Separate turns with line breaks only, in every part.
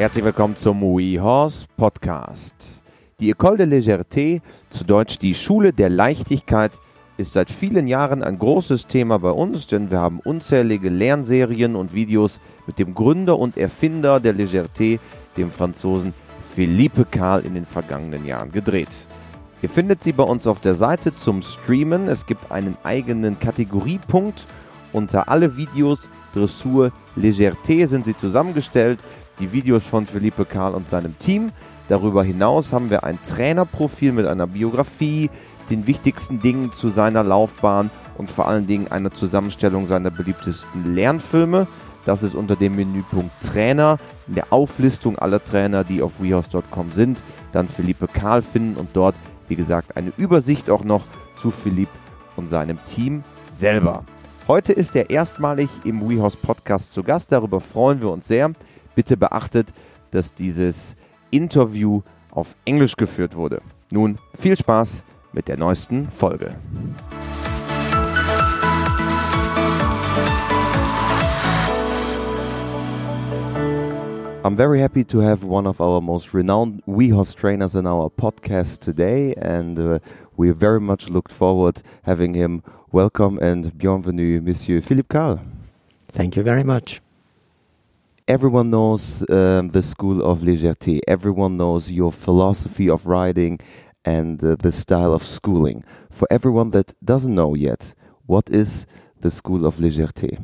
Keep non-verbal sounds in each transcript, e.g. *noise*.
Herzlich willkommen zum WeHorse Podcast. Die École de Légèreté, zu Deutsch die Schule der Leichtigkeit, ist seit vielen Jahren ein großes Thema bei uns, denn wir haben unzählige Lernserien und Videos mit dem Gründer und Erfinder der Légèreté, dem Franzosen Philippe Karl, in den vergangenen Jahren gedreht. Ihr findet sie bei uns auf der Seite zum Streamen. Es gibt einen eigenen Kategoriepunkt. Unter alle Videos Dressur Légèreté sind sie zusammengestellt. Die Videos von Philippe Karl und seinem Team. Darüber hinaus haben wir ein Trainerprofil mit einer Biografie, den wichtigsten Dingen zu seiner Laufbahn und vor allen Dingen einer Zusammenstellung seiner beliebtesten Lernfilme. Das ist unter dem Menüpunkt Trainer in der Auflistung aller Trainer, die auf wehouse.com sind, dann Philippe Karl finden und dort, wie gesagt, eine Übersicht auch noch zu Philipp und seinem Team selber. Heute ist er erstmalig im WeHouse Podcast zu Gast. Darüber freuen wir uns sehr. Bitte beachtet, dass dieses Interview auf Englisch geführt wurde. Nun viel Spaß mit der neuesten Folge. I'm very happy to have one of our most renowned WeHorse trainers in our podcast today, and uh, we very much looked forward having him. Welcome and bienvenue, Monsieur Philippe Karl.
Thank you very much.
Everyone knows um, the School of Légèreté. Everyone knows your philosophy of riding and uh, the style of schooling. For everyone that doesn't know yet, what is the School of Légèreté?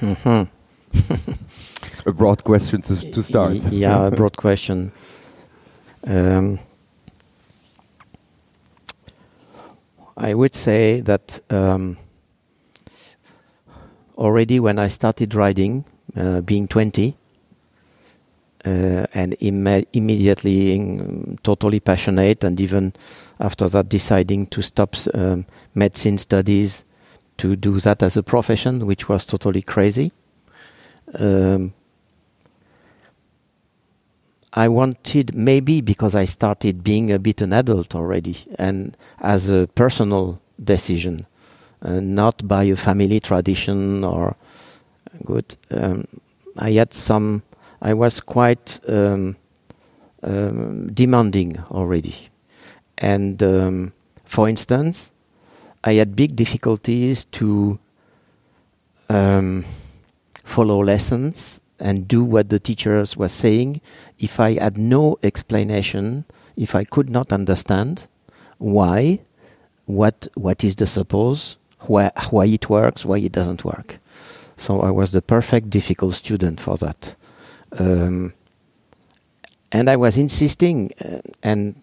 Mhm. *laughs*
A broad question to, to start.
Yeah, a broad question. Um, I would say that um, already when I started riding, uh, being 20, uh, and imme- immediately um, totally passionate, and even after that deciding to stop um, medicine studies to do that as a profession, which was totally crazy. Um, I wanted maybe because I started being a bit an adult already and as a personal decision, uh, not by a family tradition or good. Um, I had some. I was quite um, um, demanding already, and um, for instance, I had big difficulties to um, follow lessons and do what the teachers were saying if I had no explanation, if I could not understand why, what what is the suppose, why why it works, why it doesn't work. So I was the perfect difficult student for that, um, and I was insisting, uh, and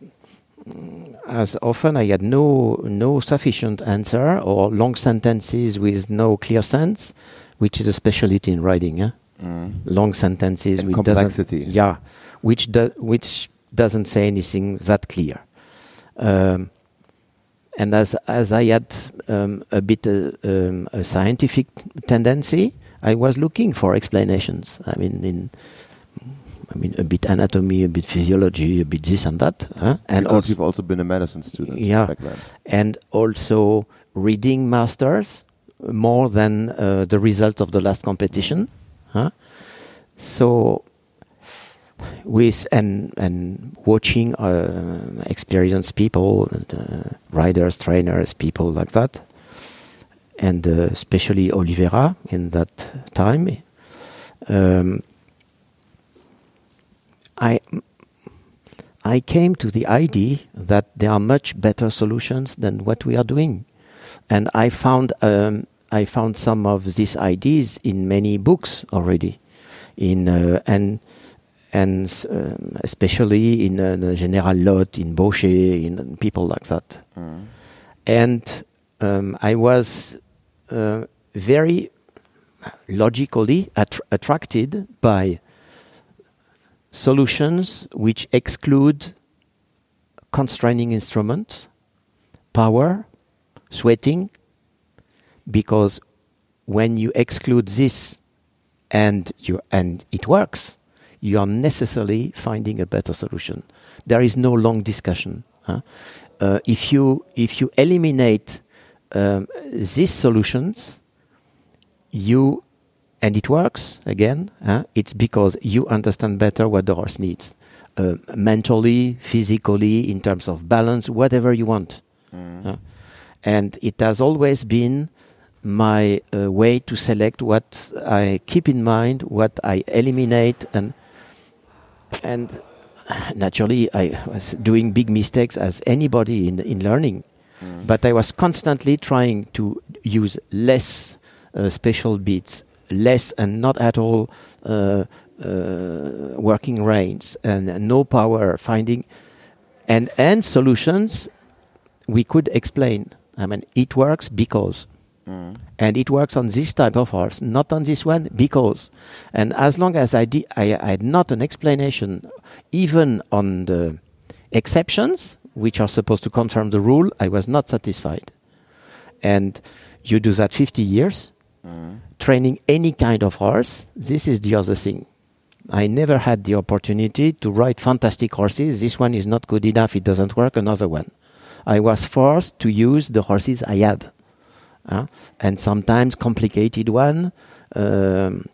mm, as often I had no no sufficient answer or long sentences with no clear sense, which is a specialty in writing. Eh?
Mm.
long sentences
And
which doesn't
complexity.
yeah which do, which doesn't say anything that clear um, and as as I had um, a bit uh, um, a scientific tendency I was looking for explanations I mean in I mean a bit anatomy a bit physiology a bit this and that huh? and
because
also
you've also been a medicine student
Yeah. and also reading masters more than uh, the result of the last competition. Huh? So with and and watching uh, experienced people, uh, riders, trainers, people like that, and uh, especially Oliveira in that time. Um, I I came to the idea that there are much better solutions than what we are doing, and I found um, I found some of these ideas in many books already, in uh, and and um, especially in uh, the General L'Hotte, in Baucher, in people like that,
Mm.
and um, I was uh, very logically attr attracted by solutions which exclude constraining instruments, power, sweating, because when you exclude this and you and it works, you are necessarily finding a better solution. There is no long discussion. huh? Uh, if you if you eliminate um, these solutions, you and it works again. Huh? It's because you understand better what the horse needs, uh, mentally, physically, in terms of balance, whatever you want.
Mm.
And it has always been my uh, way to select what I keep in mind, what I eliminate, and and naturally I was doing big mistakes as anybody in in learning,
Mm.
but I was constantly trying to use less uh, special beats, less and not at all uh, uh, working reins, and no power finding, and and solutions we could explain. I mean, it works because
Mm.
and it works on this type of horse, not on this one because. And as long as I, di- I, I had not an explanation, even on the exceptions, which are supposed to confirm the rule, I was not satisfied. And you do that 50 years,
Mm.
training any kind of horse, this is the other thing. I never had the opportunity to ride fantastic horses. This one is not good enough, it doesn't work, another one. I was forced to use the horses I had. Uh, and sometimes complicated one, um,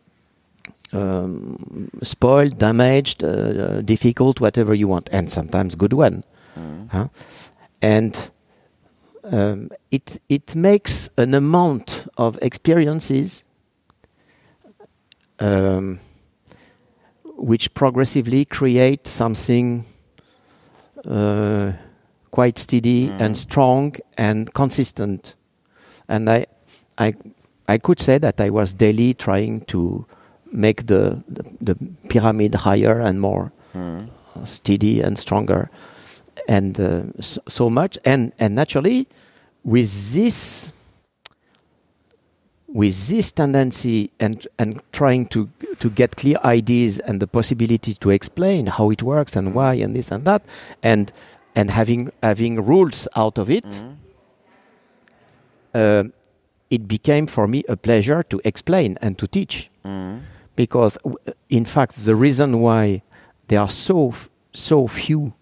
um, spoiled, damaged, uh, difficult, whatever you want, and sometimes good one.
Mm.
Huh? And um, it it makes an amount of experiences um, which progressively create something uh, quite steady
Mm.
and strong and consistent. And I, I, I could say that I was daily trying to make the, the, the pyramid higher and more
Mm.
steady and stronger and uh, so, so much and and naturally with this with this tendency and and trying to to get clear ideas and the possibility to explain how it works and why and this and that and and having having rules out of it
Mm.
Uh, it became for me a pleasure to explain and to teach
Mm.
because w- in fact the reason why there are so f- so few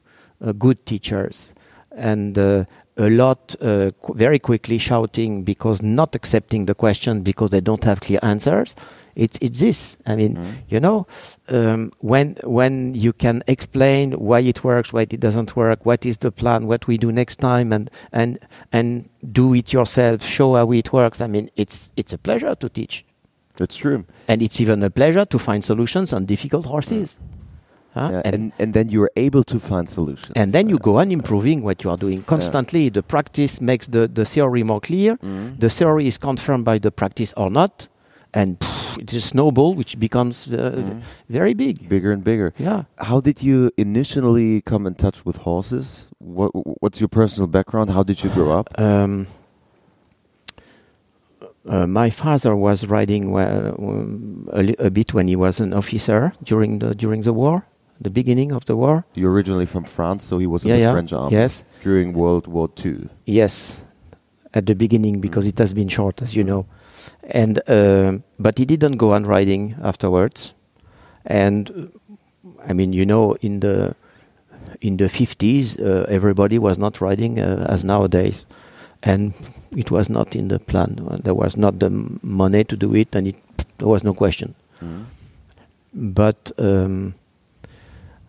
uh, good teachers and uh, a lot uh, qu- very quickly shouting because not accepting the question because they don't have clear answers it's it's this i mean
Mm.
you know um, when when you can explain why it works why it doesn't work what is the plan what we do next time and and and do it yourself show how it works i mean it's it's a pleasure to teach
That's true.
and it's even a pleasure to find solutions on difficult horses. Huh?
Yeah,
and,
and and then you're able to find solutions.
and then you go on improving what you are doing constantly. The practice makes the, the theory more clear.
Mm.
The theory is confirmed by the practice or not. And pff, it is a snowball which becomes uh,
Mm.
very big.
bigger and bigger.
Yeah.
How did you initially come in touch with horses? What What's your personal background? How did you grow up?
Um, uh, my father was riding uh, a, a bit when he was an officer during the during the war, the beginning of the war.
You're originally from France, so he was in
yeah,
the
yeah.
French army
Yes.
during World War Two.
Yes, at the beginning because it has been short, as you know, and um but he didn't go on riding afterwards. And I mean, you know, in the in the fifties, uh, everybody was not riding uh, as nowadays, and it was not in the plan. There was not the money to do it, and it, there was no question.
Mm.
But um,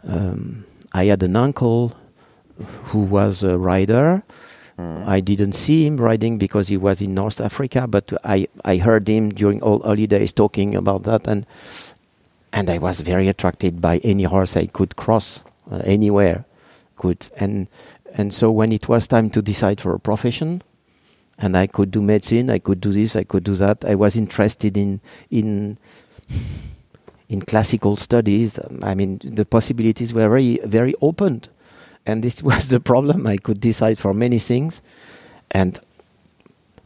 um, I had an uncle who was a rider.
Mm.
I didn't see him riding because he was in North Africa, but I, I heard him during all holidays talking about that, and and I was very attracted by any horse I could cross uh, anywhere, could and and so when it was time to decide for a profession, and I could do medicine, I could do this, I could do that. I was interested in in in classical studies. I mean, the possibilities were very very opened and this *laughs* was the problem. I could decide for many things, and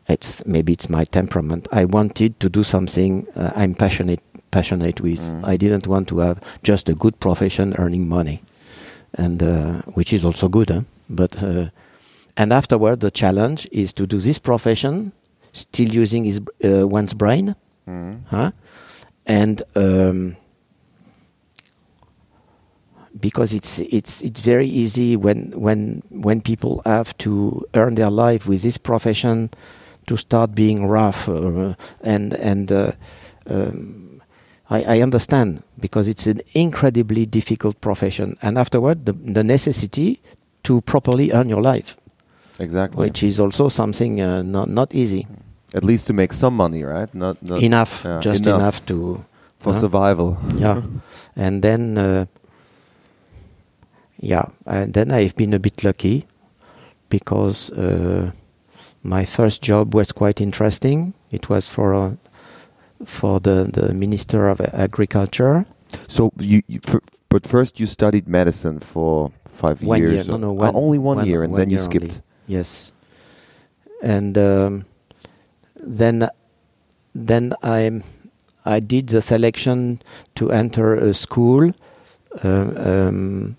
it's maybe it's my temperament. I wanted to do something uh, I'm passionate passionate with.
Mm.
I didn't want to have just a good profession earning money, and uh, which is also good. Huh? But uh, and afterward, the challenge is to do this profession still using his uh, one's brain,
Mm.
huh? and um, because it's it's it's very easy when when when people have to earn their life with this profession to start being rough uh, and and uh, um, I, I understand because it's an incredibly difficult profession, and afterward the, the necessity to properly earn your life,
Exactly.
which is also something uh, not not easy.
At least to make some money, right? Not, not
enough,
yeah,
just
enough.
enough, to
for survival.
yeah, *laughs* and then uh, yeah, and then I've been a bit lucky because uh, my first job was quite interesting. It was for uh, for the the minister of Agriculture.
So you, you f- but first you studied medicine for five
One
years.
year, no, no,
oh,
one-
only one,
one-
year, and
one
then you skipped.
only. Yes, and um, then then I I did the selection to enter a school um, um,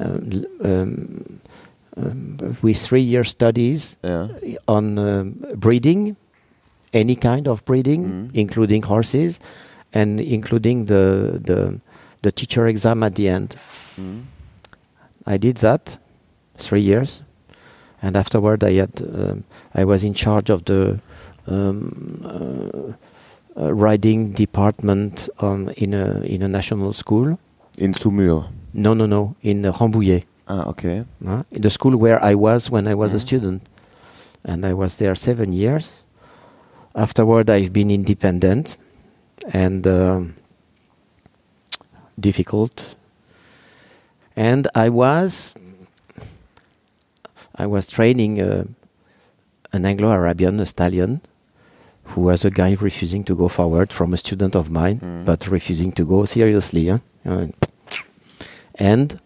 um, um, um, with three year studies
Yeah.
on um, breeding, any kind of breeding,
Mhm.
including horses, and including the the the teacher exam at the end.
Mm.
I did that three years, and afterward I had um, I was in charge of the um, uh, uh, riding department um, in a in a national school.
In Saumur.
No, no, no, in uh, Rambouillet,
Ah, okay.
uh, in the school where I was when I was a
Mhm.
student, and I was there seven years. Afterward, I've been independent and um, difficult, and I was I was training uh, an Anglo-Arabian, a stallion, who was a guy refusing to go forward from a student of mine,
Mm.
but refusing to go seriously. Huh? Uh, and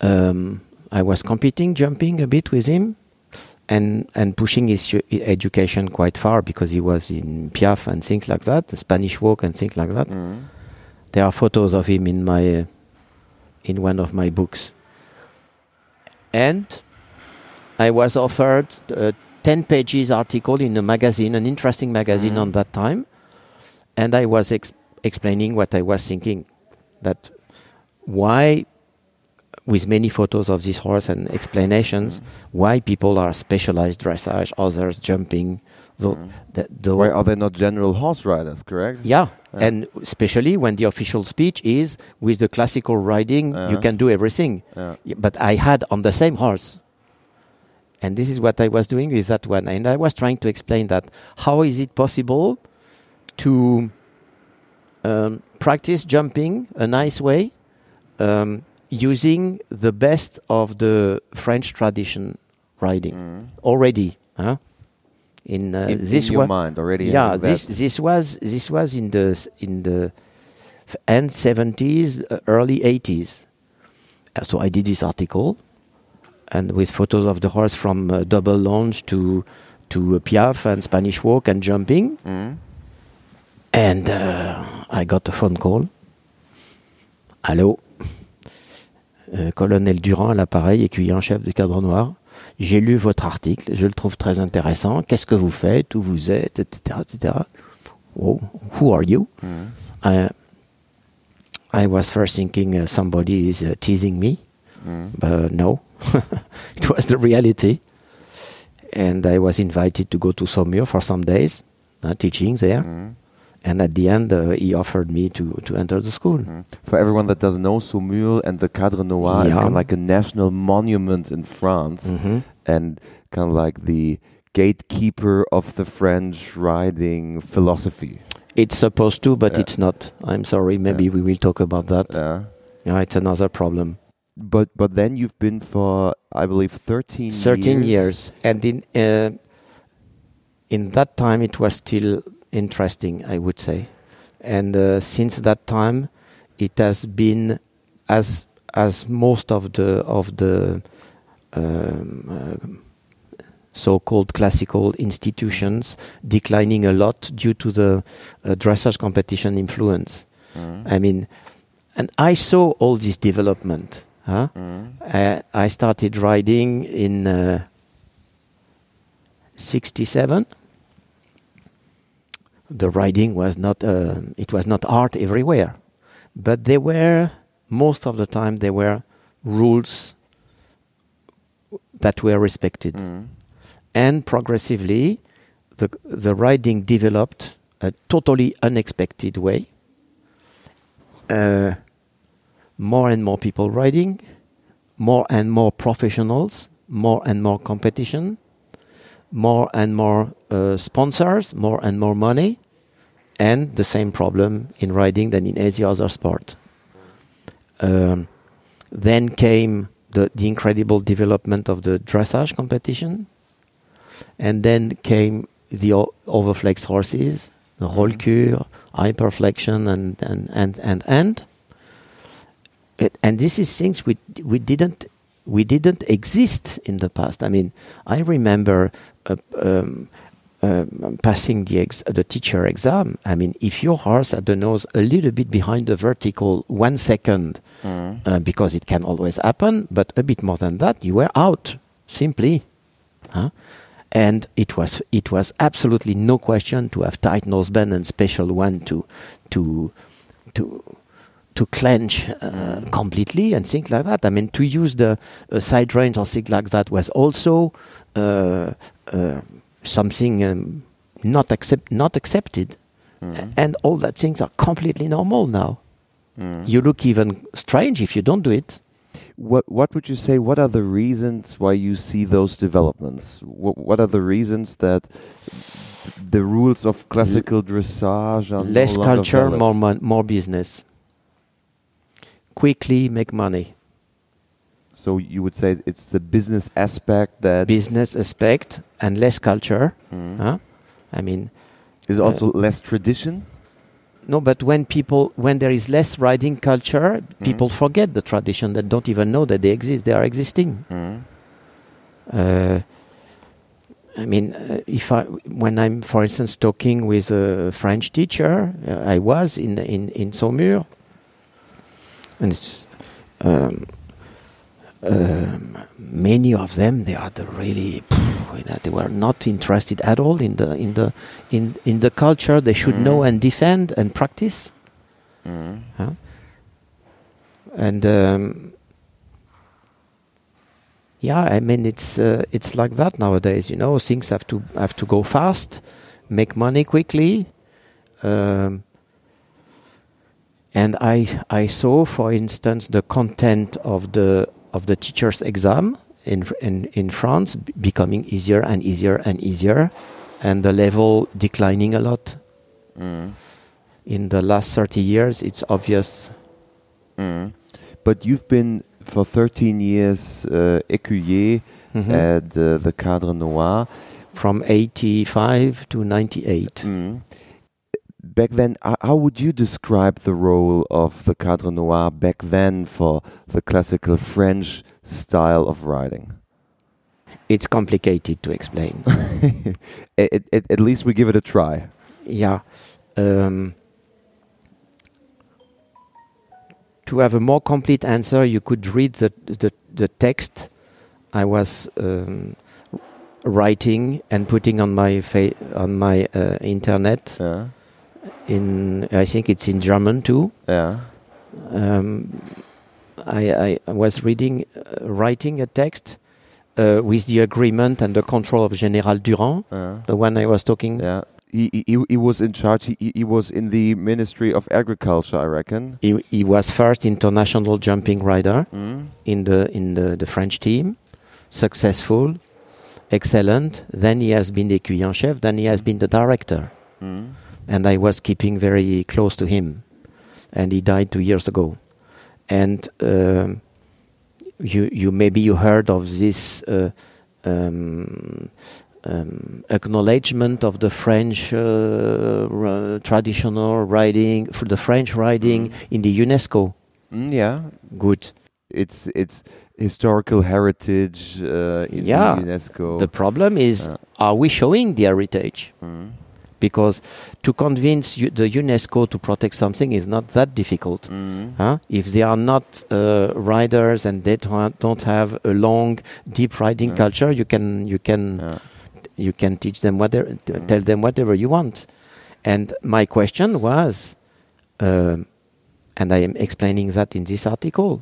um, I was competing, jumping a bit with him, and and pushing his education quite far because he was in piaffe and things like that, the Spanish walk and things like that.
Mm.
There are photos of him in my uh, in one of my books. And I was offered a 10 pages article in a magazine, an interesting magazine
Mhm.
on that time, and I was ex- explaining what I was thinking that why with many photos of this horse and explanations why people are specialized dressage, others jumping. The,
Mm.
the, the
Why are they not general horse riders? Correct.
yeah,
Yeah.
and especially when the official speech is with the classical riding, you
Uh-huh.
can do everything.
Yeah.
Yeah, But I had on the same horse. And this is what I was doing with that one. And I was trying to explain that how is it possible to um, practice jumping a nice way um, using the best of the French tradition riding
Mm.
already. Huh? In, uh,
in,
this
in your mind already.
yeah this this was this was in the in the end 70s uh, early 80s Uh, so i did this article and with photos of the horse from uh, double launch to to uh, piaffe and spanish walk and jumping
Mm.
and uh, i got a phone call allô Euh, colonel Durand à l'appareil, écuyer en chef du cadre noir. J'ai lu votre article, je le trouve très intéressant. Qu'est-ce que vous faites, où vous êtes, etc., etc. Oh, who are you?
Mm.
I, I was first thinking uh, somebody is uh, teasing me,
Mm.
but no, *laughs* it was the reality. And I was invited to go to Saumur for some days, uh, teaching there.
Mm.
And at the end, uh, he offered me to, to enter the school.
Mm. For everyone that doesn't know, Saumur and the Cadre Noir is kind of like a national monument in France,
Mhm.
and kind of like the gatekeeper of the French riding philosophy.
It's supposed to, but
Yeah.
it's not. I'm sorry. Maybe
Yeah.
we will talk about that.
Yeah.
Yeah, it's another problem.
But but then you've been for I believe thirteen
13
years.
years. And in, uh, in that time, it was still interesting, I would say. And uh, since that time, it has been as as most of the of the um, uh, so-called classical institutions declining a lot due to the uh, dressage competition influence.
Mm.
I mean, and I saw all this development. Huh?
Mm.
Uh, I started riding in uh, 67. The riding was not uh, it was not art everywhere, but there were most of the time there were rules that were respected,
Mm.
and progressively the the riding developed a totally unexpected way. Uh, more and more people riding, more and more professionals, more and more competition, more and more uh, sponsors, more and more money, and the same problem in riding than in any other sport. Um, then came the, the incredible development of the dressage competition, and then came the o- overflex horses, the Rollkur, hyperflexion, and and and and and. It, and this is things we we didn't we didn't exist in the past. I mean, I remember uh, um, um, passing the ex- the teacher exam. I mean, if your horse had the nose a little bit behind the vertical one second,
Mm.
uh, because it can always happen, but a bit more than that, you were out simply. Huh? And it was it was absolutely no question to have tight noseband and special one to to to to clench uh, completely and things like that. I mean, to use the uh, side reins or things like that was also uh, uh, something um, not accept not accepted,
Mm.
and all that things are completely normal now.
Mm.
You look even strange if you don't do it.
What what would you say? What are the reasons why you see those developments? What what are the reasons that the rules of classical dressage are
Less
no
culture,
valid?
more mon- more business. Quickly make money.
So you would say it's the business aspect that
Business aspect and less culture.
Mm.
Huh? I mean,
is also less tradition.
no, but when people, when there is less riding culture, people forget the tradition. That don't even know that they exist. They are existing.
Mm.
Uh, I mean, uh, if I, when I'm, for instance, talking with a French teacher, uh, I was in in in Saumur, and it's, um, um, many of them they are the really phew, that they were not interested at all in the in the in in the culture they should know
Mm.
and defend and practice
Mm.
huh? and um, yeah i mean it's uh, it's like that nowadays you know things have to have to go fast make money quickly um, and i i saw for instance the content of the of the teachers exam in in in france becoming easier and easier and easier and the level declining a lot
Mm.
in the last 30 years it's obvious
Mm. But you've been for 13 years uh, écuyer
Mhm.
at uh, the Cadre Noir.
from 85 to 98.
Back then, how would you describe the role of the Cadre Noir back then for the classical French style of writing?
It's complicated to explain. *laughs*
at, least we give it a try.
yeah. Um, to have a more complete answer, you could read the, the, the text I was um, writing and putting on my fa- on my uh, internet.
Yeah.
In I think it's in German too.
Yeah.
um, I, I was reading, uh, writing a text uh, with the agreement and the control of General Durand,
Yeah.
the one I was talking.
Yeah. He, he, he was in charge. He, he- was in the Ministry of Agriculture, I reckon.
He, he was first international jumping rider
Mm.
in the in the, the French team, successful, excellent. Then he has been the écuyer chef. Then he has been the director,
Mm.
And I was keeping very close to him. And he died two years ago. And um, you you maybe you heard of this uh, um, um, acknowledgement of the French uh, traditional riding, for the French riding in the UNESCO.
Mm, yeah.
Good.
It's it's historical heritage uh, in
Yeah.
the UNESCO.
The problem is,
Yeah.
are we showing the heritage?
Mm.
Because to convince you, the UNESCO to protect something is not that difficult.
Mm.
Huh? If they are not uh, riders and they don't don't have a long, deep riding
Yeah.
culture, you can you can
Yeah.
you can teach them whatever, t-
Mm.
tell them whatever you want. And my question was, um, and I am explaining that in this article,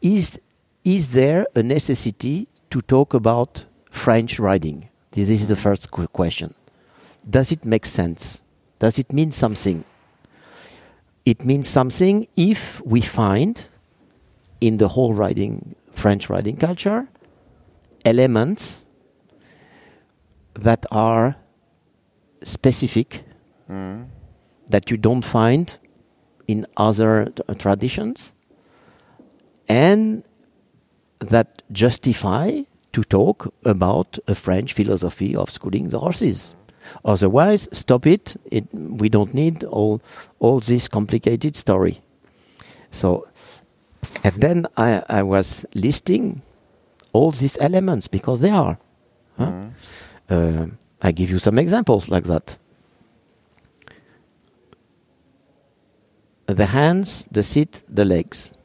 is is there a necessity to talk about French riding? This is the first qu- question. Does it make sense? Does it mean something? It means something if we find in the whole riding French riding culture elements that are specific
Mhm.
that you don't find in other traditions and that justify to talk about a French philosophy of schooling the horses. Otherwise, stop it. it we don't need all, all this complicated story. So, and then I, I was listing all these elements because they are. huh?
Mhm.
Uh, I give you some examples like that. The hands, the seat, the legs.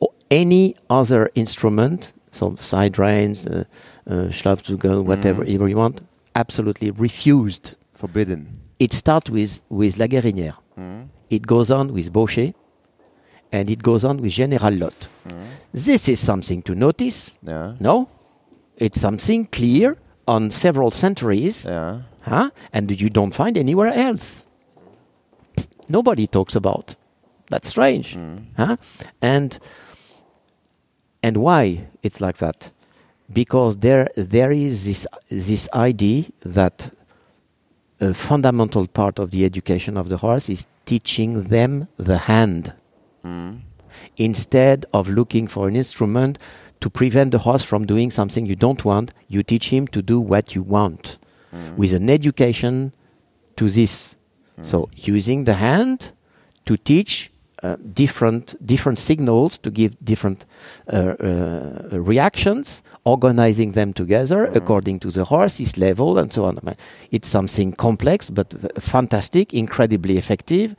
Or any other instrument, so side reins, uh, uh, Schlafzügel, whatever ever you want, absolutely refused.
Forbidden.
It starts with, with La Guérinière.
Mhm.
It goes on with Baucher. And it goes on with General L'Hotte.
Mhm.
This is something to notice.
Ja.
No? It's something clear on several centuries.
Ja.
huh? and you don't find anywhere else. Nobody talks about. That's strange,
Mhm.
huh? And and why it's like that? Because there there is this this idea that a fundamental part of the education of the horse is teaching them the hand
Mhm.
instead of looking for an instrument to prevent the horse from doing something you don't want, you teach him to do what you want
Mhm.
with an education to this. So using the hand to teach uh, different different signals to give different uh, uh, reactions, organizing them together according to the horse's level and so on. It's something complex but fantastic, incredibly effective,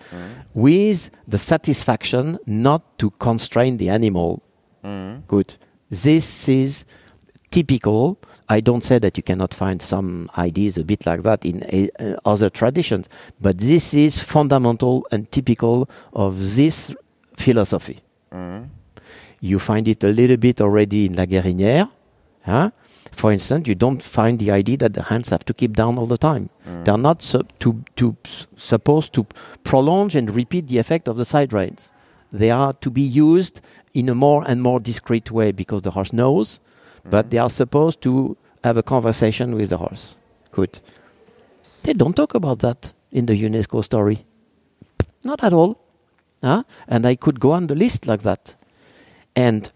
with the satisfaction not to constrain the animal.
Mhm.
Good. This is typical. I don't say that you cannot find some ideas a bit like that in uh, uh, other traditions, but this is fundamental and typical of this philosophy.
Mhm.
You find it a little bit already in La Guérinière. Huh? For instance, you don't find the idea that the hands have to keep down all the time. They are not su- to, to, s- supposed to prolong and repeat the effect of the side reins. They are to be used in a more and more discreet way because the horse knows, but they are supposed to have a conversation with the horse. Good. They don't talk about that in the UNESCO story. Not at all. Huh? And I could go on the list like that. And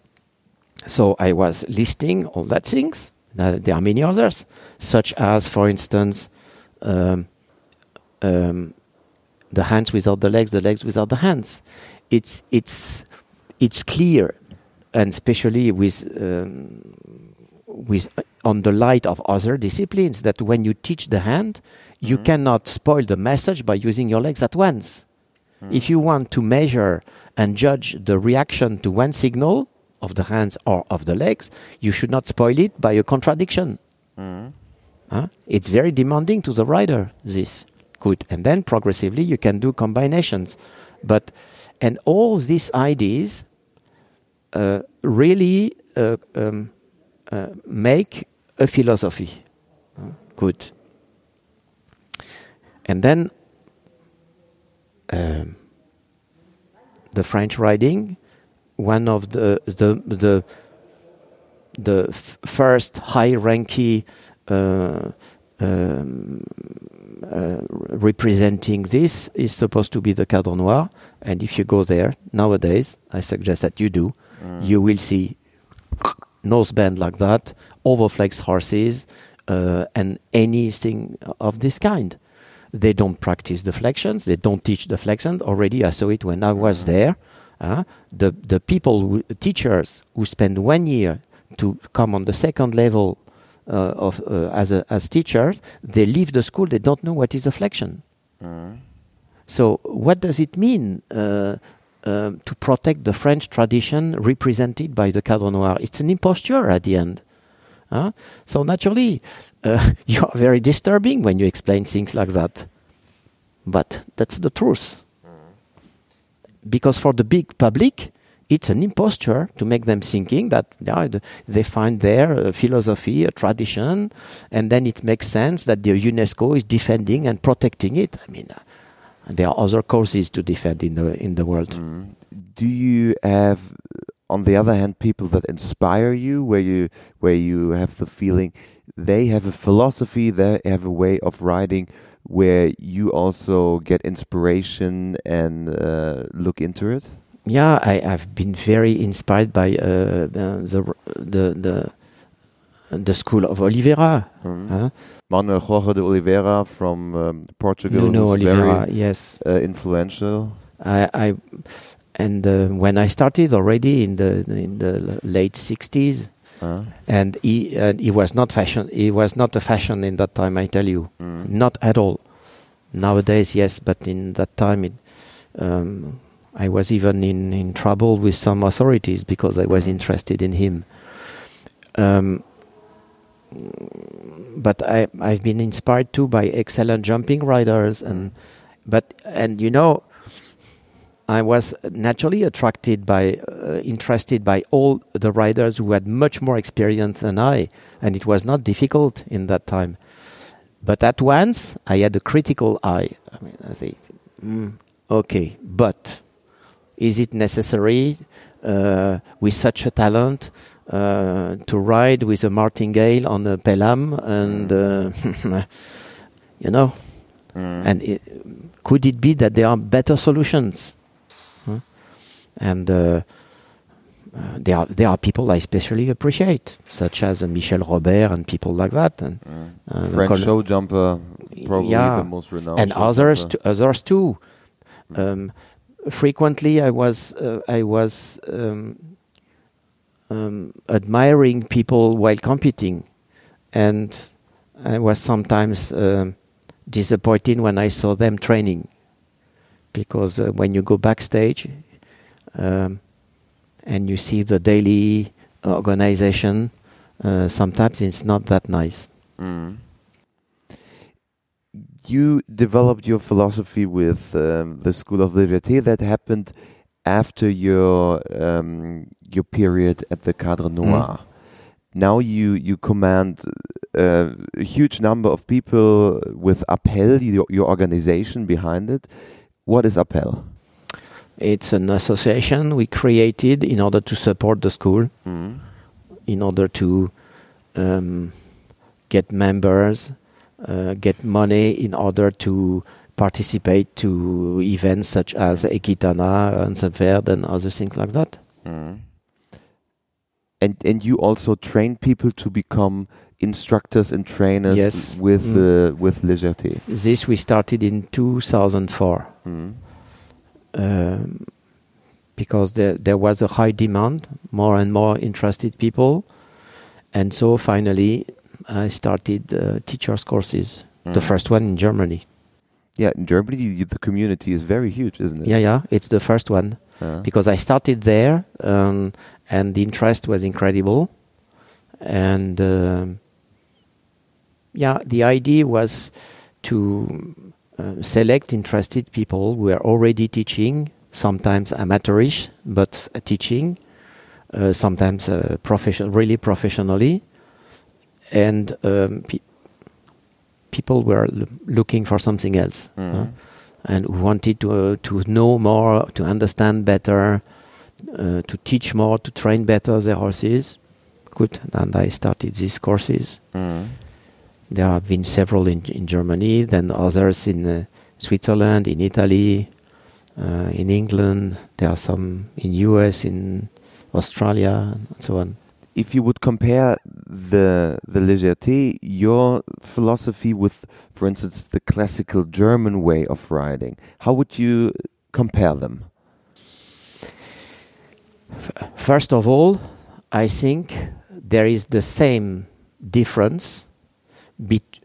so I was listing all that things. Uh, there are many others, such as, for instance, um, um, the hands without the legs, the legs without the hands. It's it's it's clear, and especially with um, with uh, on the light of other disciplines, that when you teach the hand, you
Mhm.
cannot spoil the message by using your legs at once. If you want to measure and judge the reaction to one signal of the hands or of the legs, you should not spoil it by a contradiction.
Mhm.
Huh? It's very demanding to the rider, this. Good. And then progressively you can do combinations. But, and all these ideas really uh, um, uh, make a philosophy. Uh, Good. And then um, the French riding, one of the the the the first high-ranking uh, um, uh, representing this is supposed to be the Cadre Noir, and if you go there nowadays, I suggest that you do,
Mhm.
you will see noseband like that, overflex horses, uh, and anything of this kind. They don't practice the flexions. They don't teach the flexion. Already, I saw it when I was
Mhm.
there. Uh, the the people, who, teachers who spend one year to come on the second level uh, of uh, as a, as teachers, they leave the school. They don't know what is a flexion.
Mhm.
So, what does it mean uh, um, to protect the French tradition represented by the Cadre Noir? It's an imposture at the end. Huh? So, naturally, uh, *laughs* you are very disturbing when you explain things like that. But that's the truth. Because for the big public, it's an imposture to make them thinking that yeah, they find there a philosophy, a tradition, and then it makes sense that the UNESCO is defending and protecting it. I mean, uh, there are other causes to defend in the in the world.
Mm. Do you have, on the other hand, people that inspire you, where you where you have the feeling they have a philosophy, they have a way of writing, where you also get inspiration and uh, look into it?
Yeah, I, have been very inspired by uh, the the the the school of Oliveira.
Mm. Huh? Manuel Jorge de Oliveira from um, Portugal.
No, Oliveira,
very,
yes,
uh, influential.
I, I and uh, when I started already in the in the late sixties, uh. and he and he was not fashion. He was not a fashion in that time. I tell you, mm. not at all. Nowadays, yes, but in that time, it, um, I was even in in trouble with some authorities because I was mm. interested in him. Um, but I I've been inspired too by excellent jumping riders and but and you know I was naturally attracted by, uh, interested by all the riders who had much more experience than I, and it was not difficult in that time. But at once, I had a critical eye. I mean, I say, mm, okay, but is it necessary uh, with such a talent uh, to ride with a martingale on a Pelham and, uh, *laughs* you know, mm. and it, could it be that there are better solutions? and uh, uh, there are there are people I especially appreciate, such as uh, Michel Robert and people like that, and
uh, French show jumper, probably
yeah,
the most renowned,
and others others too. Mm. Um, frequently, I was uh, I was um, um, admiring people while competing, and I was sometimes um, disappointed when I saw them training, because uh, when you go backstage, um, and you see the daily organization, uh, sometimes it's not that nice. Mm.
You developed your philosophy with um, the School of Légèreté. That happened after your um, your period at the Cadre Noir. Mm. Now you you command uh, a huge number of people with Appel, your, your organization behind it. What is Appel?
It's an association we created in order to support the school, mm. in order to um, get members, uh, get money in order to participate to events such as Equitana and Verde and other things like that. Mm.
And and you also train people to become instructors and trainers
yes.
with mm. uh, with Légèreté.
This we started in 2004. Mm um, because there, there was a high demand, more and more interested people. And so finally, I started uh, teachers' courses, mm. the first one in Germany.
Yeah, in Germany, the community is very huge, isn't it?
Yeah, yeah, it's the first one. Uh. Because I started there, um, and the interest was incredible. And um, yeah, the idea was to uh, select interested people who are already teaching, sometimes amateurish, but uh, teaching, uh, sometimes uh, profession, really professionally, and um, pe people were looking for something else mm -hmm. and wanted to uh, to know more, to understand better, to teach more, to train better their horses. Good, and I started these courses. Mm. There have been several in, in Germany, then others in uh, Switzerland, in Italy, uh, in England. There are some in US, in Australia, and so on.
If you would compare the the légèreté, your philosophy with, for instance, the classical German way of riding, how would you compare them?
First of all, I think there is the same difference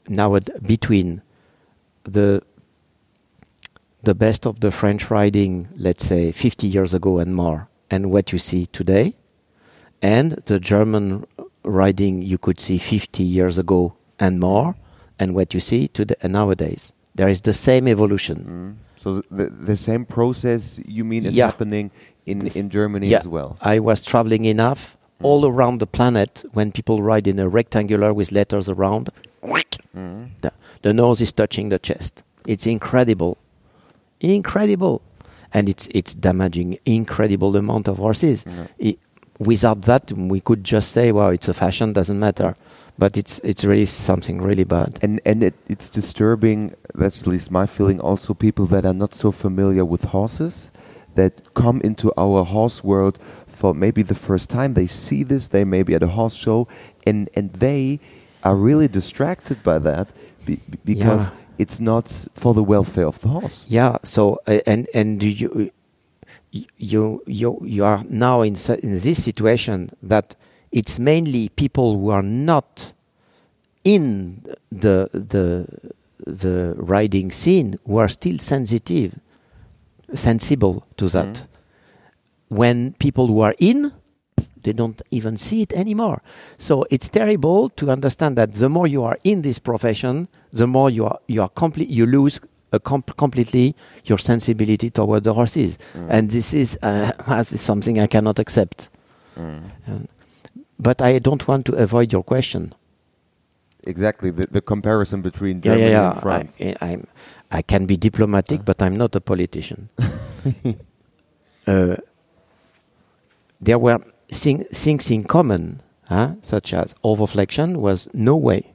now between the the best of the French riding, let's say 50 years ago and more, and what you see today, and the German riding you could see 50 years ago and more, and what you see today nowadays. There is the same evolution.
Mm. So the the same process you mean is
Yeah.
happening in in Germany
yeah.
as well.
I was traveling enough all around the planet when people ride in a rectangular with letters around.
Mm.
The, the nose is touching the chest. It's incredible, incredible, and it's it's damaging incredible amount of horses.
Yeah.
Without that, we could just say, "Well, it's a fashion, doesn't matter," but it's it's really something really bad.
And and it, it's disturbing. That's at least my feeling. Also, people that are not so familiar with horses, that come into our horse world for maybe the first time. They see this. They may be at a horse show, and and they are really distracted by that be, be- because
Yeah.
it's not for the welfare of the horse.
Yeah. So uh, and and do you you you you are now in in this situation that it's mainly people who are not in the the the riding scene who are still sensitive, sensible to that.
Mhm.
When people who are in, they don't even see it anymore. So it's terrible to understand that the more you are in this profession, the more you are you are complete you lose a comp- completely your sensibility toward the horses,
Mm.
and this is uh, *laughs* this is something I cannot accept.
Mm.
Um, but I don't want to avoid your question.
Exactly the, the comparison between
Yeah,
Germany
yeah, yeah.
and France.
I, I, I can be diplomatic, but I'm not a politician. *laughs* uh, there were thing, things in common, huh? such as overflexion was no way.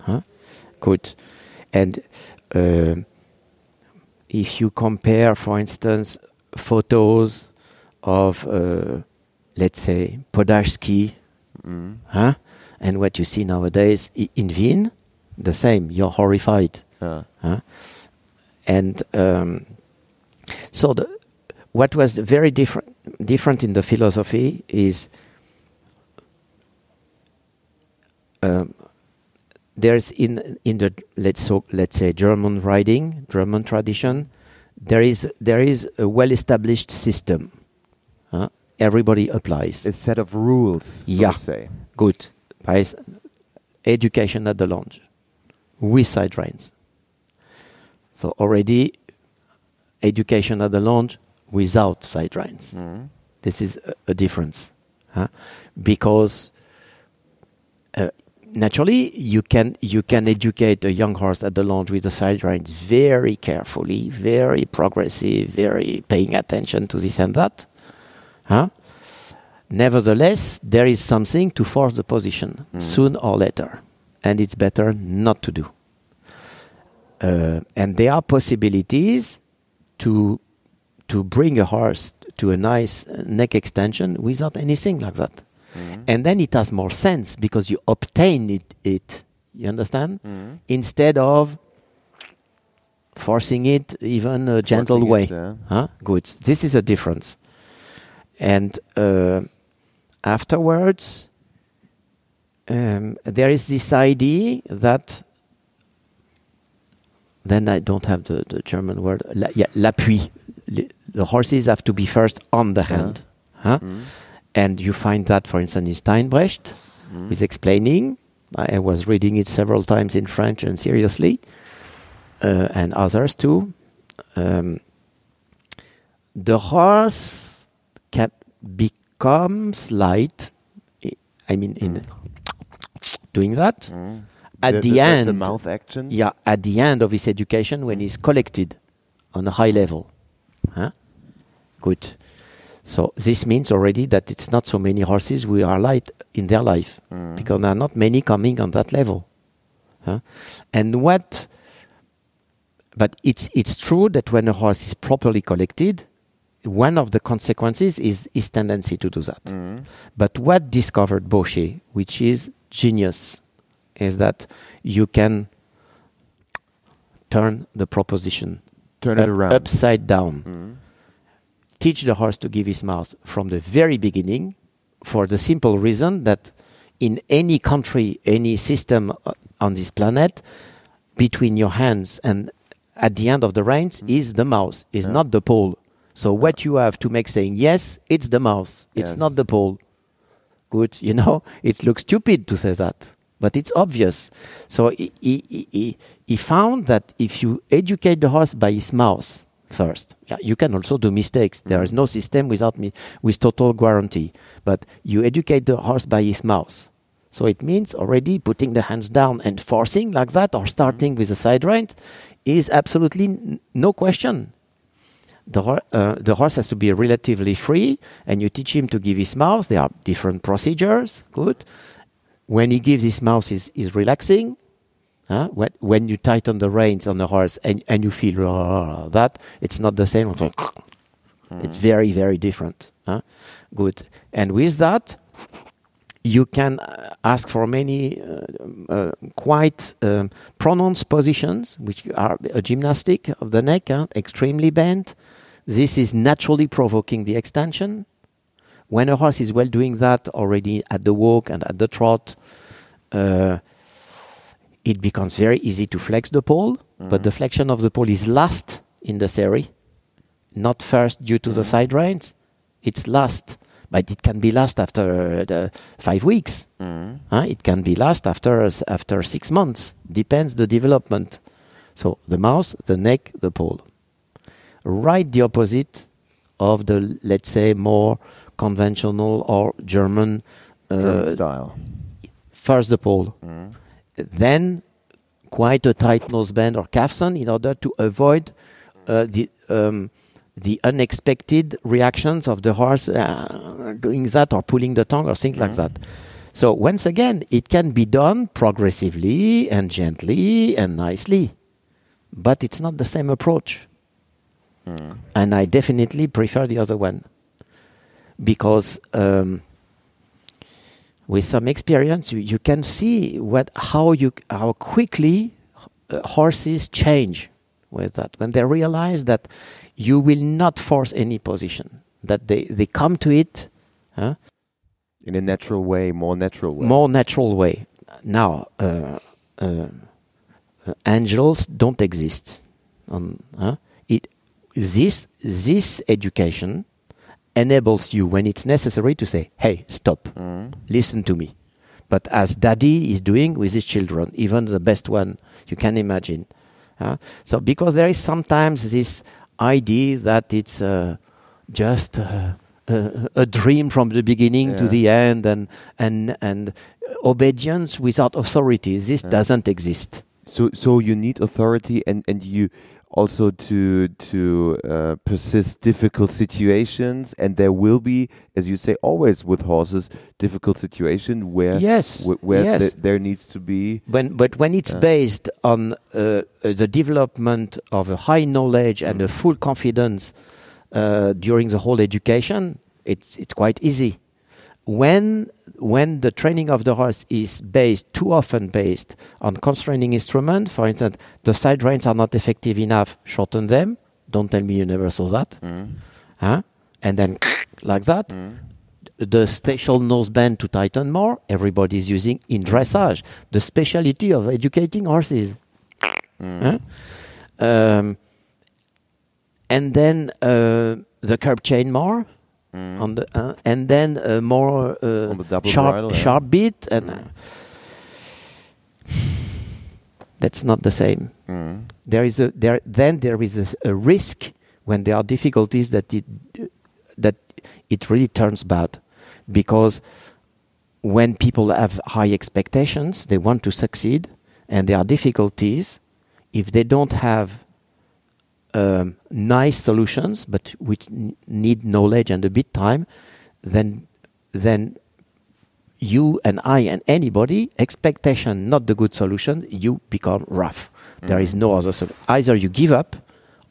Huh? Good. And uh, if you compare, for instance, photos of, uh, let's say, Podhajsky,
Mm.
huh? and what you see nowadays in Wien, the same. You're horrified.
Yeah.
Huh? And um, so, the, what was very different different in the philosophy is um, there's in in the let's so let's say German writing, German tradition, there is there is a well established system. huh? Everybody applies.
A set of rules,
Yeah.
say.
Good. Education at the lunge with side reins. So already education at the lunge without side reins.
Mm.
This is a, a difference, huh? because naturally you can you can educate a young horse at the lunge with the side reins very carefully, very progressive, very paying attention to this and that. Huh? Nevertheless, there is something to force the position
Mm.
soon or later, and it's better not to do. Uh, and there are possibilities to to bring a horse to a nice neck extension without anything like that.
Mm.
And then it has more sense because you obtain it, it you understand?
Mm.
Instead of forcing it even a gentle
Forcing
way.
it, yeah.
Huh? Good. This is a difference. And uh, afterwards, um, there is this idea that then I don't have the, the German word. La, yeah, l'appui. Le- The horses have to be first on the
Yeah.
hand. Huh?
Mm.
And you find that, for instance, in Steinbrecht,
Mm.
with explaining. I I was reading it several times in French and seriously, uh, and others too. Um, the horse can becomes light. I- mean, in doing that
Mm.
at the,
the,
end.
the mouth action.
Yeah, at the end of his education, when he's collected on a high level. Huh? Good. So this means already that it's not so many horses who are light in their life
Mm.
because there are not many coming on that level. Huh? And what? But it's it's true that when a horse is properly collected, one of the consequences is his tendency to do that.
Mm.
But what discovered Baucher, which is genius, is that you can turn the proposition
Turn it around.
upside down.
Mm.
Teach the horse to give his mouth from the very beginning for the simple reason that in any country, any system uh, on this planet, between your hands and at the end of the reins is the mouth, is
Yeah.
not the poll. So what you have to make saying yes, it's the mouth, it's
Yes.
not the poll. Good, you know, *laughs* it looks stupid to say that. but it's obvious. So he, he, he, he found that if you educate the horse by his mouth first, yeah, you can also do mistakes. There is no system without me with total guarantee. But you educate the horse by his mouth. So it means already putting the hands down and forcing like that, or starting with a side rein, is absolutely n- no question. The, ho- uh, the horse has to be relatively free, and you teach him to give his mouth. There are different procedures. Good. When he gives his mouth, is is relaxing. Huh? When, when you tighten the reins on the horse and, and you feel uh, that, it's not the same. It's very, very different. Huh? Good. And with that, you can uh, ask for many uh, uh, quite um, pronounced positions, which are a gymnastic of the neck, huh? extremely bent. This is naturally provoking the extension. When a horse is well doing that already at the walk and at the trot, uh, it becomes very easy to flex the poll, but mm-hmm. the flexion of the poll is last in the series, not first due to the mm-hmm. side reins. It's last, but it can be last after the five weeks. Mm-hmm. Huh? It can be last after after six months. Depends the development. So the mouth, the neck, the poll. Right the opposite of the let's say more conventional or German. Uh,
style.
first the poll, then quite a tight noseband or cavesson in order to avoid uh, the um, the unexpected reactions of the horse uh, doing that or pulling the tongue or things like that. So once again, it can be done progressively and gently and nicely, but it's not the same approach. And I definitely prefer the other one because. Um, with some experience, you, you can see what how you how quickly uh, horses change with that when they realize that you will not force any position that they they come to it huh,
In a natural way, more natural way.
more natural way. Now, uh, uh, uh, angels don't exist. On huh? it this this education enables you when it's necessary to say, "Hey, stop." listen to me. But as daddy is doing with his children, even the best one you can imagine. Uh, so because there is sometimes this idea that it's uh, just uh, a, a dream from the beginning to the end, and and and obedience without authority. This doesn't exist.
So, so you need authority, and and you also to to uh, persist difficult situations, and there will be, as you say, always with horses, difficult situation where
Yes,
wh- where
yes.
th- there needs to be
When, but when it's
Yeah.
based on uh, uh, the development of a high knowledge and a full confidence uh, during the whole education, it's it's quite easy. When when the training of the horse is based too often based on constraining instrument, for instance, the side reins are not effective enough, shorten them. Don't tell me you never saw that, huh? And then *laughs* like that, the special noseband to tighten more, everybody's using in dressage, the specialty of educating horses. Huh? Um, and then uh, the curb chain more on the uh, and then a more uh,
On the double
sharp
bridle, yeah.
sharp bit and uh, that's not the same
Mm.
there is a there then there is a, a risk when there are difficulties that it that it really turns bad because when people have high expectations they want to succeed and there are difficulties if they don't have um, nice solutions but which n- need knowledge and a bit time then then you and I and anybody expectation not the good solution you become rough. There is no other sol- either you give up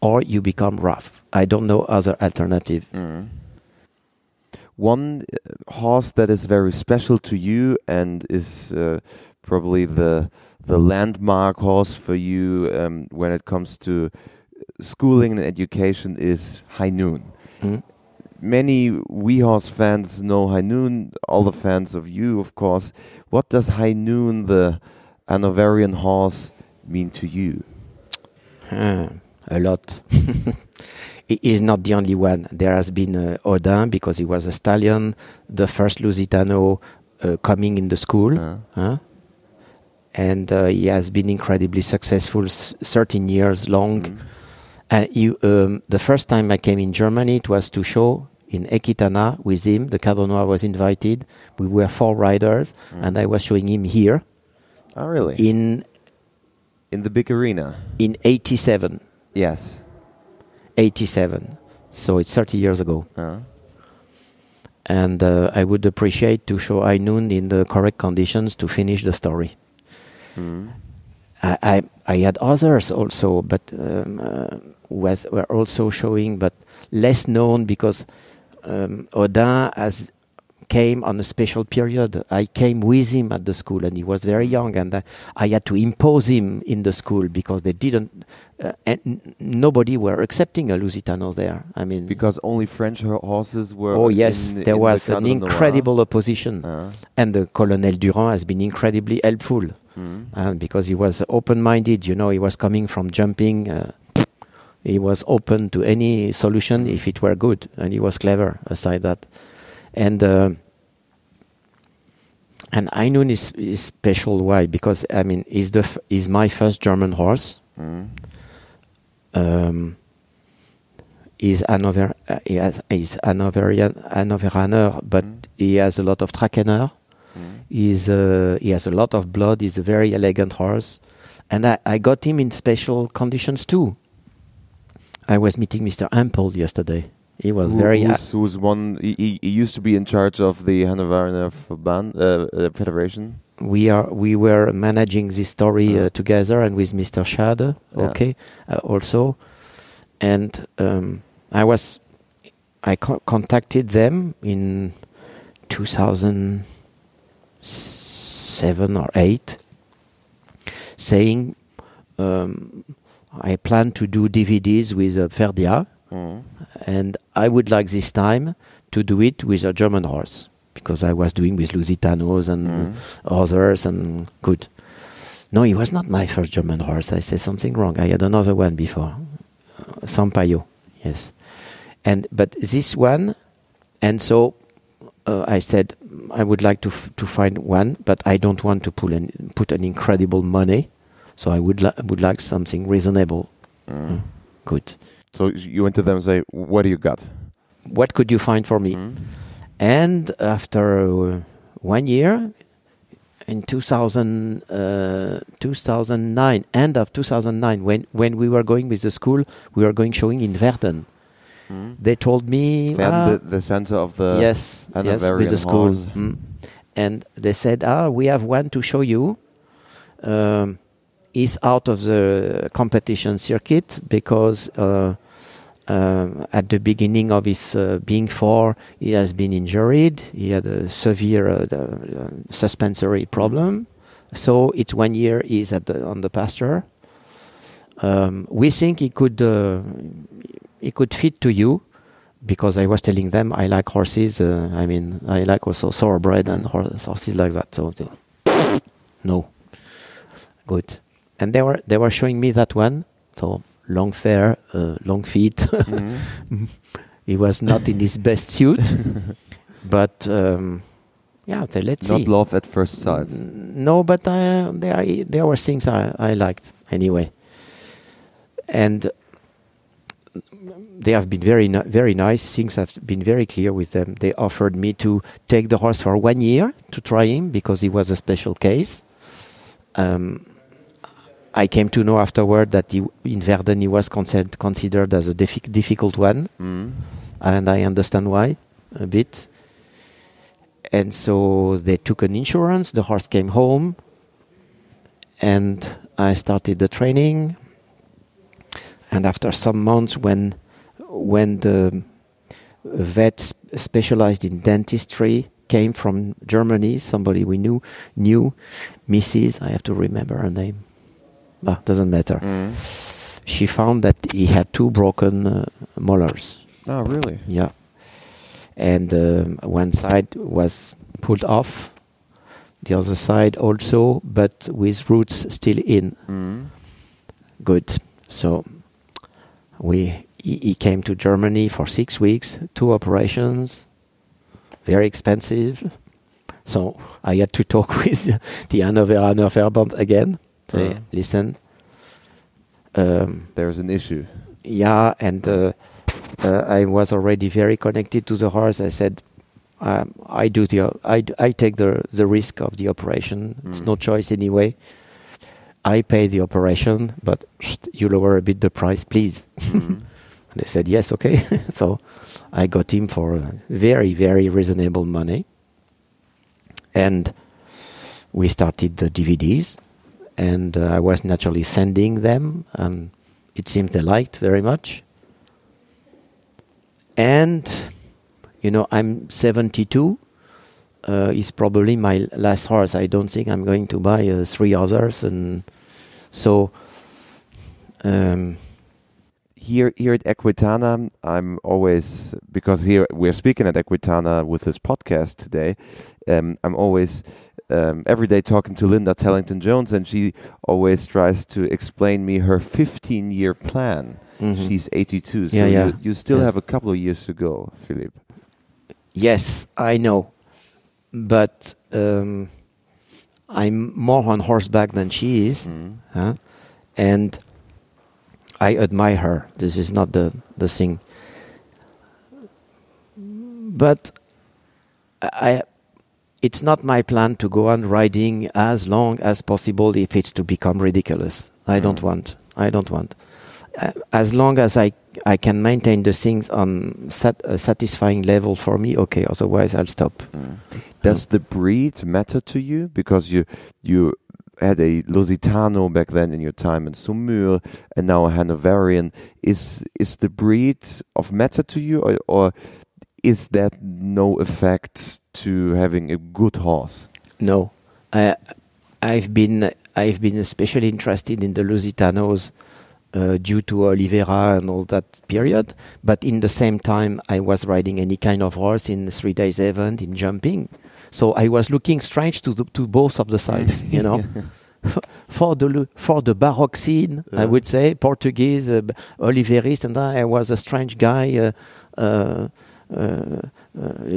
or you become rough. I don't know other alternative.
One uh, horse that is very special to you and is uh, probably the the landmark horse for you um, when it comes to schooling and education is High Noon.
Mm.
Many WeHorse fans know High Noon, all the fans of you, of course. What does High Noon, the Hanoverian horse, mean to you?
Ah, a lot. *laughs* he is not the only one. There has been uh, Odin because he was a stallion, the first Lusitano uh, coming in the school.
Uh,
Huh? and uh, he has been incredibly successful, s- 13 years long.
Mhm.
And you, um, the first time I came in Germany, it was to show in Equitana with him. The Cadre was invited. We were four riders,
Mm.
and I was showing him here
Oh, really?
in
In the big arena.
in 87.
Yes.
87. So it's 30 years ago.
Uh,
And uh, I would appreciate to show High Noon in the correct conditions to finish the story.
mm.
I, I, I had others also, but um, uh, was were also showing, but less known because um, Odin has came on a special period. I came with him at the school, and he was very young, and I, I had to impose him in the school because they didn't, uh, and nobody were accepting a Lusitano there. I mean,
Because only French horses were.
oh yes,
in-
there
in the
was an
Cadre Noir.
incredible opposition,
Uh,
and the Colonel Durand has been incredibly helpful
mm.
uh, because he was open-minded. You know, he was coming from jumping. He was open to any solution if it were good, and he was clever. Aside that, and uh, and High Noon is, is special. Why? Because I mean, he's the f- he's my first German horse.
Mm.
Um, he's Hanover, uh, he has, he's Hanoverian, Hannoveraner, but
Mm.
he has a lot of Trakehner.
Mm.
He's uh, he has a lot of blood. He's a very elegant horse, and I, I got him in special conditions too. I was meeting Mr. Ample yesterday. He was
Who-
very
Who's, who's one? He, he, used to be in charge of the Hannoveraner Verband, uh, uh, Federation.
we are we were managing this story
Yeah.
uh, together and with Mr. Schade,
Yeah.
okay, uh, also, and um, I was I co- contacted them in 2007 or eight, saying um, I plan to do DVDs with uh, Ferdia,
Mm.
and I would like this time to do it with a German horse because I was doing with Lusitanos and
Mm.
others and good. No, it was not my first German horse. I said something wrong. I had another one before, uh, Sampaio, yes. And but this one, and so uh, I said I would like to f- to find one, but I don't want to pull an, put an incredible money. So I would li- would like something reasonable.
Mm.
Good.
So you went to them and say, "What do you got?"
What could you find for me?
Mm.
And after uh, one year, in 2000, uh, 2009, end of 2009, when, when we were going with the school, we were going showing in Verden.
Mm.
They told me,
Then
"Ah,
the, the center of the
yes, yes, with the school. Mm. And they said, ah, we have one to show you. Um, he's out of the competition circuit because uh, um, at the beginning of his uh, being four, he has been injured. He had a severe uh, the, uh, suspensory problem. So it's one year he's at the, on the pasture. Um, we think he could uh, he could fit to you because I was telling them I like horses. Uh, I mean, I like also thoroughbred and horses like that. So no, good. And they were they were showing me that one. So long fur, uh, long feet. *laughs*
Mhm.
he was not in his best suit, *laughs* but um, yeah. So let's
Not
see.
love at first sight.
No, but uh, there are, there were things I, I liked anyway, and they have been very ni- very nice. Things have been very clear with them. They offered me to take the horse for one year to try him because he was a special case. Um, I came to know afterward that he, in Verden he was considered considered as a diffi- difficult one
Mm.
and I understand why a bit. And so they took an insurance. The horse came home, and I started the training. And after some months, when when the vet specialized in dentistry came from Germany, somebody we knew knew, Mrs. I have to remember her name. Ah, doesn't matter.
Mm.
She found that he had two broken uh, molars.
Oh, really?
Yeah. And um, one side was pulled off, the other side also, but with roots still in.
Mm.
Good. So we he, he came to Germany for six weeks, two operations, very expensive, So I had to talk *laughs* with the Hannoveraner Verband again. They
Ah.
listen. Um,
There's an issue.
yeah, and uh, uh, I was already very connected to the horse. I said, um, I do the, I, I take the the risk of the operation. It's
Mm.
no choice anyway. I pay the operation, but you lower a bit the price, please. *laughs*
Mhm.
They said yes, okay. *laughs* so I got him for uh, very, very reasonable money, and we started the DVDs, and uh, I was naturally sending them, and it seemed they liked very much. And you know, I'm 72. Uh, it's probably my last horse. I don't think I'm going to buy uh, three others, and so. Um,
here here at Equitana, I'm always because here we're speaking at Equitana with this podcast today. Um, I'm always um, every day talking to Linda Tellington Jones, and she always tries to explain me her 15 year plan.
mhm.
She's 82, so
Yeah, yeah.
You, you still
Yes.
have a couple of years to go, Philippe.
Yes, I know, but um, I'm more on horseback than she is,
Mm.
huh? and I admire her. This is not the the thing, but I. It's not my plan to go on riding as long as possible if it's to become ridiculous. I don't
Mm.
want. I don't want. Uh, as long as I I can maintain the things on sat, a satisfying level for me, okay. Otherwise, I'll stop.
Does the breed matter to you? Because you you had a Lusitano back then in your time in Saumur, and now a Hanoverian. Is is the breed of matter to you, or, or is that no effect to having a good horse?
No, I, I've been I've been especially interested in the Lusitanos uh, due to Oliveira and all that period. But in the same time, I was riding any kind of horse in three days event in jumping. So I was looking strange to the, to both of the *laughs* sides, you know. *laughs* for the for the baroque scene, I would say Portuguese, uh, and I was a strange guy uh, uh,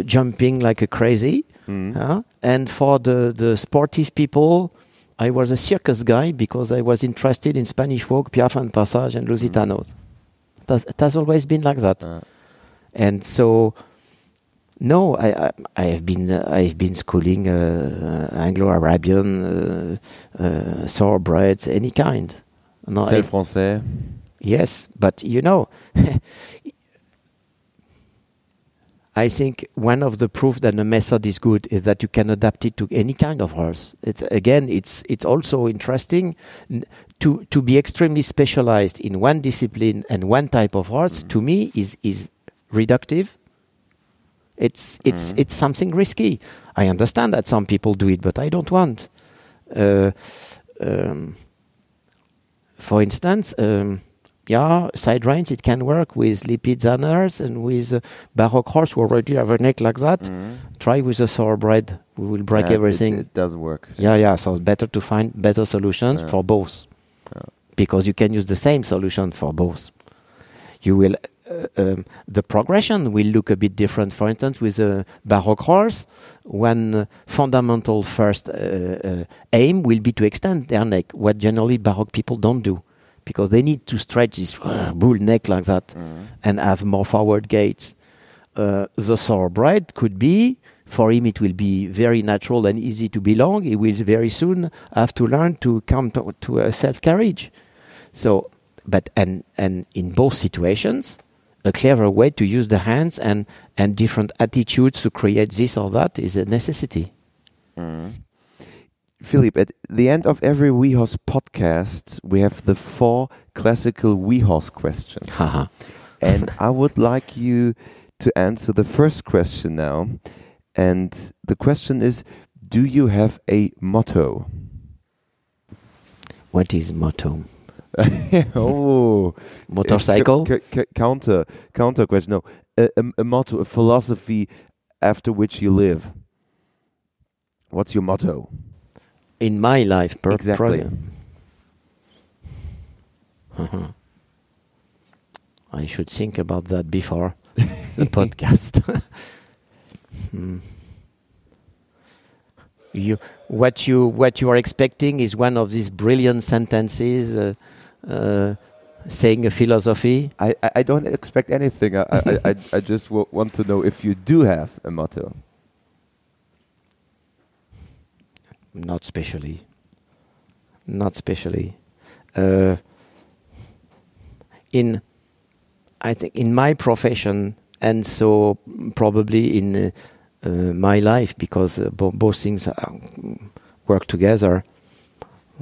jumping like a crazy.
Mm.
Huh? And for the, the sportive people, I was a circus guy because I was interested in Spanish walk, Piaffe and Passage, and Lusitanos. That's, it has always been like that.
Uh,
And so, no, I, I, I have been uh, I've been schooling uh, uh, Anglo-Arabian, uh, uh, thoroughbreds, any kind. No,
C'est français.
Yes, but you know, *laughs* I think one of the proof that a method is good is that you can adapt it to any kind of horse. It's again, it's it's also interesting to to be extremely specialized in one discipline and one type of horse. To me, is is reductive. It's it's
Mhm.
it's something risky. I understand that some people do it, but I don't want. Uh, um, for instance, um, yeah, side reins it can work with Lipizzaners and with uh, baroque horse who already have a neck like that.
Mm.
Try with a thoroughbred, we will break
Yeah,
everything.
It, doesn't work.
yeah, yeah. So it's better to find better solutions
Yeah.
for both,
Yeah.
because you can use the same solution for both. You will. Uh, um, the progression will look a bit different. For instance, with a baroque horse, one uh, fundamental first uh, aim will be to extend their neck, what generally baroque people don't do, because they need to stretch this uh, bull neck like that
Mm.
and have more forward gaits. Uh, the thoroughbred could be, for him, it will be very natural and easy to belong. He will very soon have to learn to come to, to a self carriage. So, but and and in both situations, a clever way to use the hands and and different attitudes to create this or that is a necessity.
Mm. Philippe, at the end of every WeHorse podcast, we have the four classical WeHorse questions. And I would like you to answer the first question now. And the question is Do you have a motto?
what is motto? *laughs*
oh,
Motorcycle?
Counter, counter question. No, a, a, a motto, a philosophy after which you live. What's your motto?
In my life, per
Exactly.
Uh-huh. I should think about that before the *laughs* podcast. *laughs* Hmm. you what you what you are expecting is one of these brilliant sentences uh, uh, saying a philosophy.
I, I, I don't expect anything. I, I, I, I *laughs* just w- want to know if you do have a motto.
Not specially. Not specially. Uh, in, I think, in my profession, and so probably in uh, uh, my life, because uh, bo- both things work together.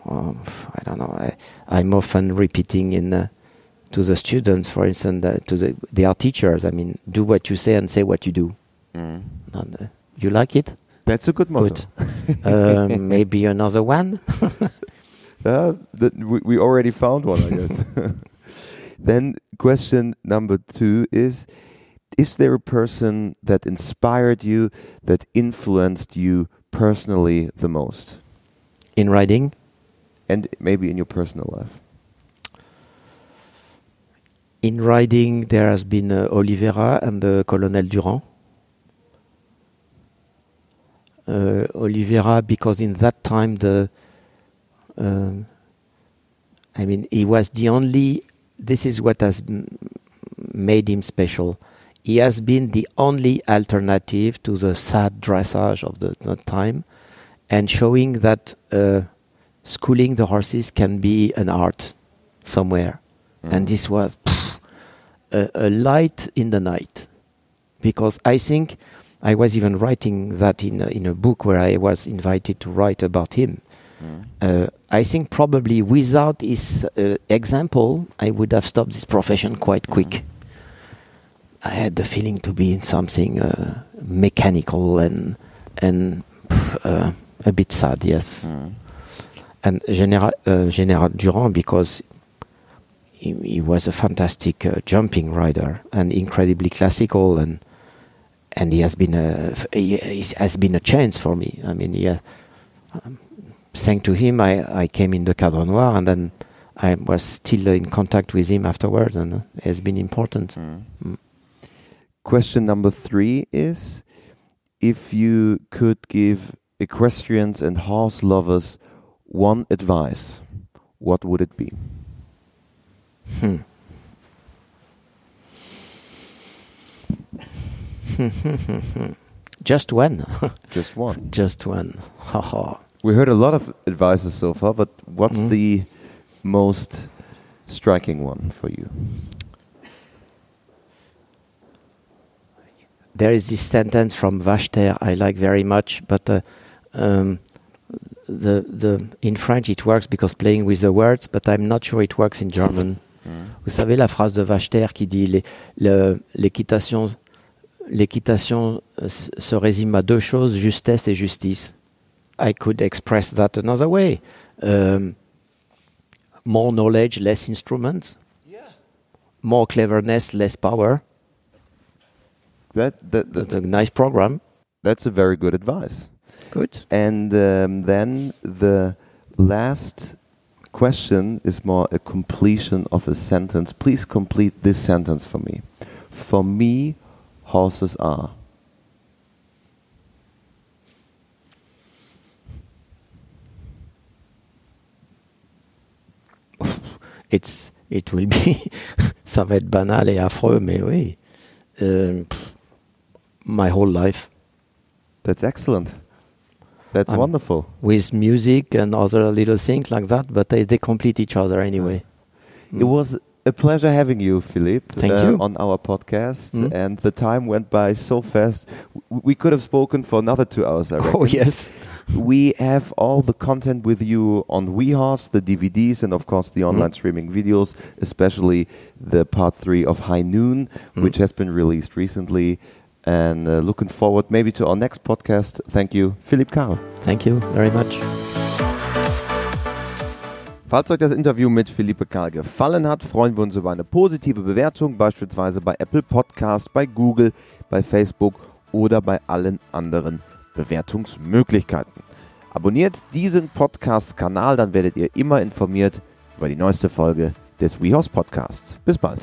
Um, I don't know. I, I'm often repeating in uh, to the students, for instance, uh, to the they are teachers. I mean, do what you say and say what you do.
Mm.
And, uh, you like it?
That's a good motto.
um, *laughs* maybe another one. *laughs*
Uh, that we, we already found one, I guess. *laughs* then, question number two is Is there a person that inspired you, that influenced you personally the most?
In writing,
And maybe in your personal life?
in writing, there has been uh, Oliveira and uh, Colonel Durand. Uh, Oliveira, because in that time the, um, I mean, he was the only. This is what has made him special. He has been the only alternative to the sad dressage of the, the time, and showing that uh, schooling the horses can be an art somewhere. And this was pff, a, a light in the night, because I think I was even writing that in a, in a book where I was invited to write about him.
Mm.
Uh, I think probably without his uh, example, I would have stopped this profession quite quick. I had the feeling to be in something uh, mechanical and and pff, uh, a bit sad, yes.
Mm.
And General uh, General Durand because he, he was a fantastic uh, jumping rider and incredibly classical and and he has been a f- he, he has been a chance for me. I mean, yeah. Um, thanks to him, I, I came in the Cadre Noir, and then I was still in contact with him afterwards, and uh, it has been important.
Mm.
Mm.
Question number three is if you could give equestrians and horse lovers one advice, what would it be?
Hmm. *laughs* Just when? *laughs*
Just one.
Just when.
We heard a lot of advices so far, but what's
Mhm.
the most striking one for you?
There is this sentence from Vachter I like very much, but uh, um, the the in French it works because playing with the words, but I'm not sure it works in German. Vous savez la phrase de Vachter qui dit l'équitation l'équitation euh, se résume à deux choses justesse et justice. I could express that another way. Um, more knowledge, less instruments. Yeah. More cleverness, less power.
That, that,
That's a nice program.
that's a very good advice.
Good.
And um, then the last question is more a completion of a sentence. Please complete this sentence for me. For me, horses are. *laughs*
It's, it will be, *laughs* ça va être banal et affreux, mais oui. Um, my whole life
That's excellent. That's
I'm-
wonderful.
with music and other little things like that, but they, they complete each other anyway.
It was a pleasure having you, Philippe,
Thank
uh,
you.
on our podcast.
Mm.
And the time went by so fast. W- We could have spoken for another two hours, I reckon.
Oh yes,
We have all the content with you on WeHorse, the DVDs, and of course the online
Mm.
streaming videos, especially the part three of High Noon,
Mm.
which has been released recently. And uh, looking forward maybe to our next podcast. Thank you, Philippe Karl.
thank you very much.
Falls euch das Interview mit Philippe Karl gefallen hat, freuen wir uns über eine positive Bewertung, beispielsweise bei Apple Podcast, bei Google, bei Facebook oder bei allen anderen Bewertungsmöglichkeiten. Abonniert diesen Podcast-Kanal, dann werdet ihr immer informiert über die neueste Folge des WeHorse Podcasts. Bis bald.